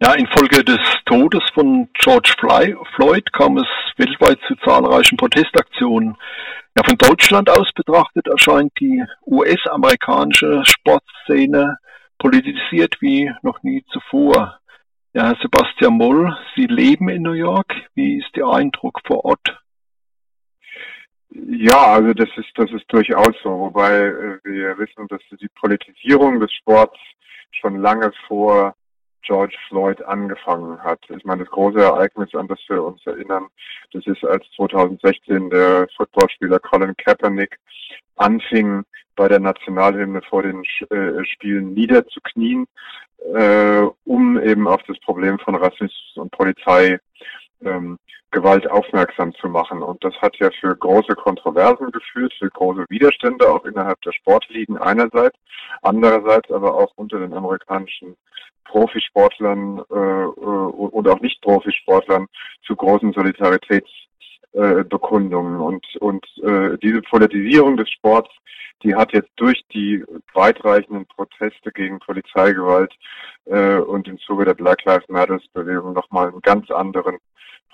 Ja, infolge des Todes von George Floyd kam es weltweit zu zahlreichen Protestaktionen. Ja, von Deutschland aus betrachtet erscheint die US-amerikanische Sportszene politisiert wie noch nie zuvor. Ja, Herr Sebastian Moll, Sie leben in New York. Wie ist Ihr Eindruck vor Ort? Ja, also das ist das ist durchaus so, wobei äh, wir wissen, dass die Politisierung des Sports schon lange vor George Floyd angefangen hat. Ich meine, das große Ereignis, an das wir uns erinnern, das ist, als 2016 der Footballspieler Colin Kaepernick anfing, bei der Nationalhymne vor den äh, Spielen niederzuknien, äh, um eben auf das Problem von Rassismus und Polizei ähm, Gewalt aufmerksam zu machen. Und das hat ja für große Kontroversen geführt, für große Widerstände auch innerhalb der Sportligen einerseits, andererseits aber auch unter den amerikanischen Profisportlern äh, äh und auch Nicht-Profisportlern zu großen Solidaritätsbekundungen. Äh, und und äh, diese Politisierung des Sports, die hat jetzt durch die weitreichenden Proteste gegen Polizeigewalt äh, und im Zuge der Black Lives Matters Bewegung nochmal einen ganz anderen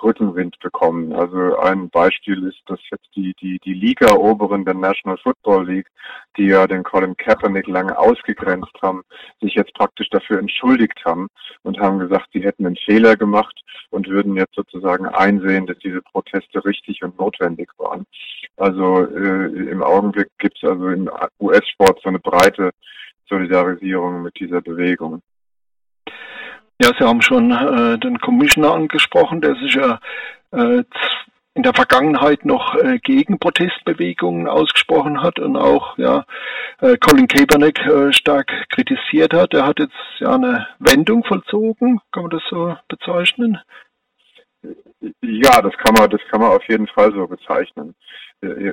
Rückenwind bekommen. Also ein Beispiel ist, dass jetzt die, die, die Liga-Oberen der National Football League, die ja den Colin Kaepernick lange ausgegrenzt haben, sich jetzt praktisch dafür entschuldigt haben und haben gesagt, sie hätten einen Fehler gemacht und würden jetzt sozusagen einsehen, dass diese Proteste richtig und notwendig waren. Also äh, im Augenblick gibt es also im US-Sport so eine breite Solidarisierung mit dieser Bewegung. Ja, Sie haben schon äh, den Commissioner angesprochen, der sich ja äh, in der Vergangenheit noch äh, gegen Protestbewegungen ausgesprochen hat und auch ja äh, Colin Kaepernick äh, stark kritisiert hat. Er hat jetzt ja eine Wendung vollzogen, kann man das so bezeichnen? Ja, das kann man, das kann man auf jeden Fall so bezeichnen.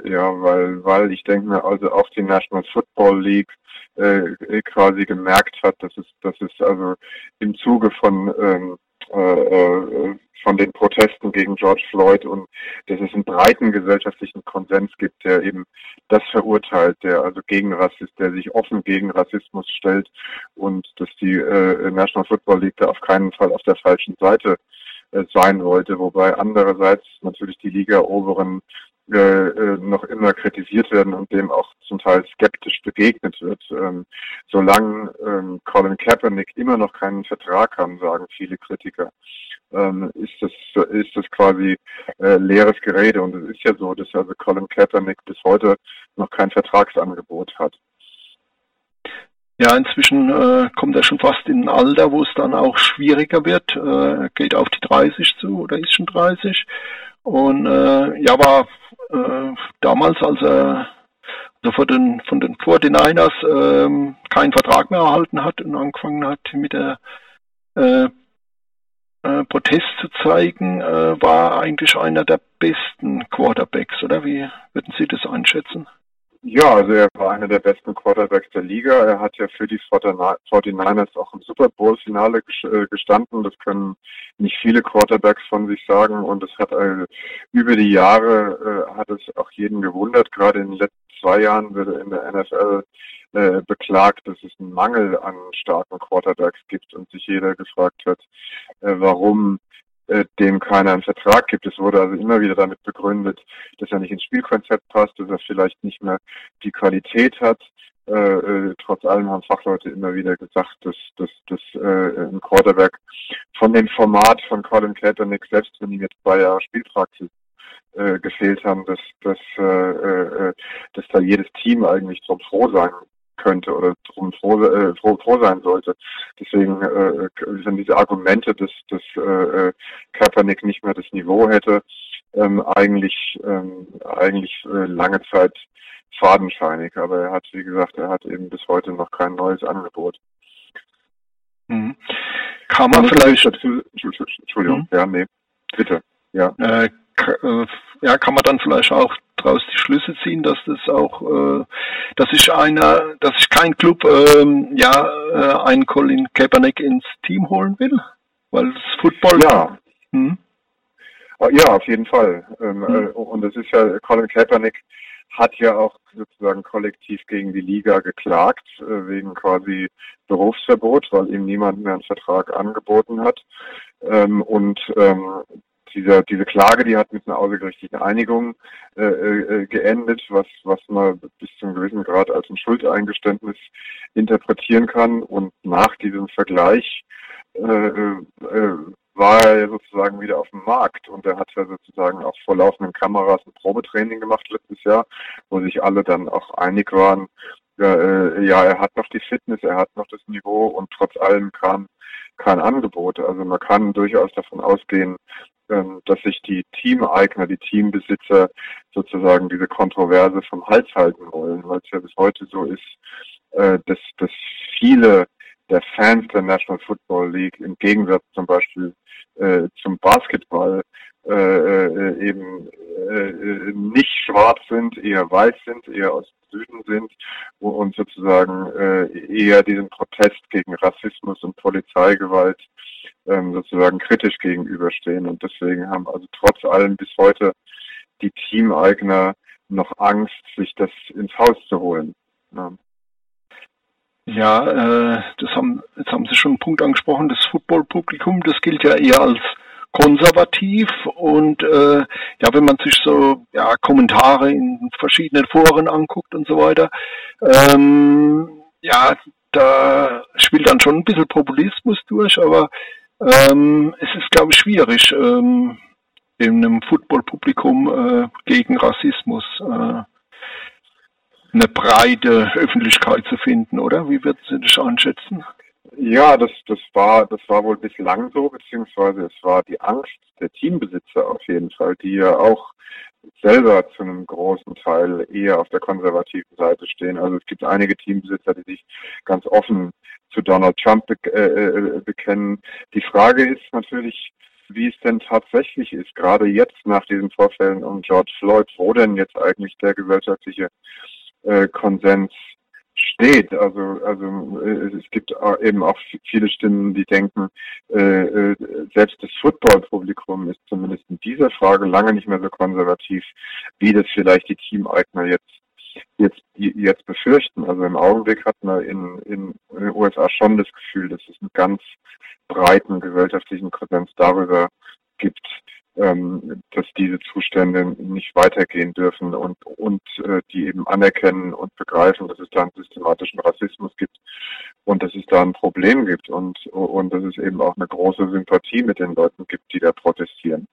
Ja, weil, weil ich denke mir, also auch die National Football League äh, quasi gemerkt hat, dass es, dass es also im Zuge von ähm, äh, äh, von den Protesten gegen George Floyd und dass es einen breiten gesellschaftlichen Konsens gibt, der eben das verurteilt, der also gegen Rassist, der sich offen gegen Rassismus stellt und dass die äh, National Football League da auf keinen Fall auf der falschen Seite äh, sein wollte, wobei andererseits natürlich die Liga oberen äh, äh, noch immer kritisiert werden und dem auch zum Teil skeptisch begegnet wird. Ähm, solange ähm, Colin Kaepernick immer noch keinen Vertrag haben, sagen viele Kritiker, ähm, ist das ist das quasi äh, leeres Gerede und es ist ja so, dass also Colin Kaepernick bis heute noch kein Vertragsangebot hat. Ja, inzwischen äh, kommt er schon fast in ein Alter, wo es dann auch schwieriger wird. Äh, geht auf die 30 zu oder ist schon 30. Und äh, ja, war äh, damals, als er also von den, von den 49ers ähm, keinen Vertrag mehr erhalten hat und angefangen hat mit der äh, äh, Protest zu zeigen, äh, war eigentlich einer der besten Quarterbacks, oder wie würden Sie das einschätzen? Ja, also er war einer der besten Quarterbacks der Liga. Er hat ja für die 49ers auch im Super Bowl-Finale äh, gestanden. Das können nicht viele Quarterbacks von sich sagen. Und es hat äh, über die Jahre äh, hat es auch jeden gewundert. Gerade in den letzten zwei Jahren wird in der NFL äh, beklagt, dass es einen Mangel an starken Quarterbacks gibt und sich jeder gefragt hat, äh, warum äh, dem keiner einen Vertrag gibt. Es wurde also immer wieder damit begründet, dass er nicht ins Spielkonzept passt, dass er vielleicht nicht mehr die Qualität hat. Äh, äh, trotz allem haben Fachleute immer wieder gesagt, dass, dass, dass äh, ein Quarterback von dem Format von Colin Kaepernick, selbst wenn ihm jetzt zwei Jahre Spielpraxis äh, gefehlt haben, dass, dass, äh, äh, dass da jedes Team eigentlich drum froh sein könnte oder drum froh, äh, froh, froh sein sollte. Deswegen äh, sind diese Argumente, dass, dass äh, Kaepernick nicht mehr das Niveau hätte, ähm, eigentlich ähm, eigentlich äh, lange Zeit fadenscheinig. Aber er hat, wie gesagt, er hat eben bis heute noch kein neues Angebot. Mhm. Kann man vielleicht dazu, Entschuldigung, mhm. ja, nee, bitte, ja. Äh, äh, ja, kann man dann vielleicht auch daraus die Schlüsse ziehen, dass das auch, äh, dass sich einer, dass sich kein Club ähm, ja äh, einen Colin Kaepernick ins Team holen will, weil das Football. Ja. Hm? Ja, auf jeden Fall. Ähm, hm. äh, und es ist ja Colin Kaepernick hat ja auch sozusagen kollektiv gegen die Liga geklagt, äh, wegen quasi Berufsverbot, weil ihm niemand mehr einen Vertrag angeboten hat. Ähm, und ähm, dieser, diese Klage, die hat mit einer außergerichtlichen Einigung äh, äh, geendet, was, was man bis zu einem gewissen Grad als ein Schuldeingeständnis interpretieren kann. Und nach diesem Vergleich äh, äh, war er sozusagen wieder auf dem Markt und er hat ja sozusagen auch vor laufenden Kameras ein Probetraining gemacht letztes Jahr, wo sich alle dann auch einig waren, ja, äh, ja, er hat noch die Fitness, er hat noch das Niveau und trotz allem kam kein Angebot. Also man kann durchaus davon ausgehen, dass sich die Teameigner, die Teambesitzer sozusagen diese Kontroverse vom Hals halten wollen, weil es ja bis heute so ist, äh, dass, dass viele der Fans der National Football League im Gegensatz zum Beispiel äh, zum Basketball äh, eben nicht schwarz sind, eher weiß sind, eher aus dem Süden sind und sozusagen eher diesen Protest gegen Rassismus und Polizeigewalt ähm, sozusagen kritisch gegenüberstehen. Und deswegen haben also trotz allem bis heute die Teameigner noch Angst, sich das ins Haus zu holen. Ja. Ja, äh, das haben, jetzt haben Sie schon einen Punkt angesprochen, das Footballpublikum, das gilt ja eher als konservativ und äh, ja, wenn man sich so ja, Kommentare in verschiedenen Foren anguckt und so weiter, ähm, ja, da spielt dann schon ein bisschen Populismus durch, aber ähm, es ist, glaube ich, schwierig, ähm, in einem Footballpublikum äh, gegen Rassismus äh, eine breite Öffentlichkeit zu finden, oder? Wie würden Sie das einschätzen? Ja, das, das war, das war wohl bislang so, beziehungsweise es war die Angst der Teambesitzer auf jeden Fall, die ja auch selber zu einem großen Teil eher auf der konservativen Seite stehen. Also es gibt einige Teambesitzer, die sich ganz offen zu Donald Trump be äh, äh bekennen. Die Frage ist natürlich, wie es denn tatsächlich ist, gerade jetzt nach diesen Vorfällen um George Floyd, wo denn jetzt eigentlich der gesellschaftliche äh, Konsens steht. Also, also äh, es gibt eben auch viele Stimmen, die denken, äh, äh, selbst das Football-Publikum ist zumindest in dieser Frage lange nicht mehr so konservativ, wie das vielleicht die Teameigner jetzt jetzt jetzt befürchten. Also im Augenblick hat man in, in, in den USA schon das Gefühl, dass es einen ganz breiten gesellschaftlichen Konsens darüber gibt, ähm, dass diese Zustände nicht weitergehen dürfen und, und äh, die eben anerkennen und begreifen, dass es da einen systematischen Rassismus gibt und dass es da ein Problem gibt und, und dass es eben auch eine große Sympathie mit den Leuten gibt, die da protestieren.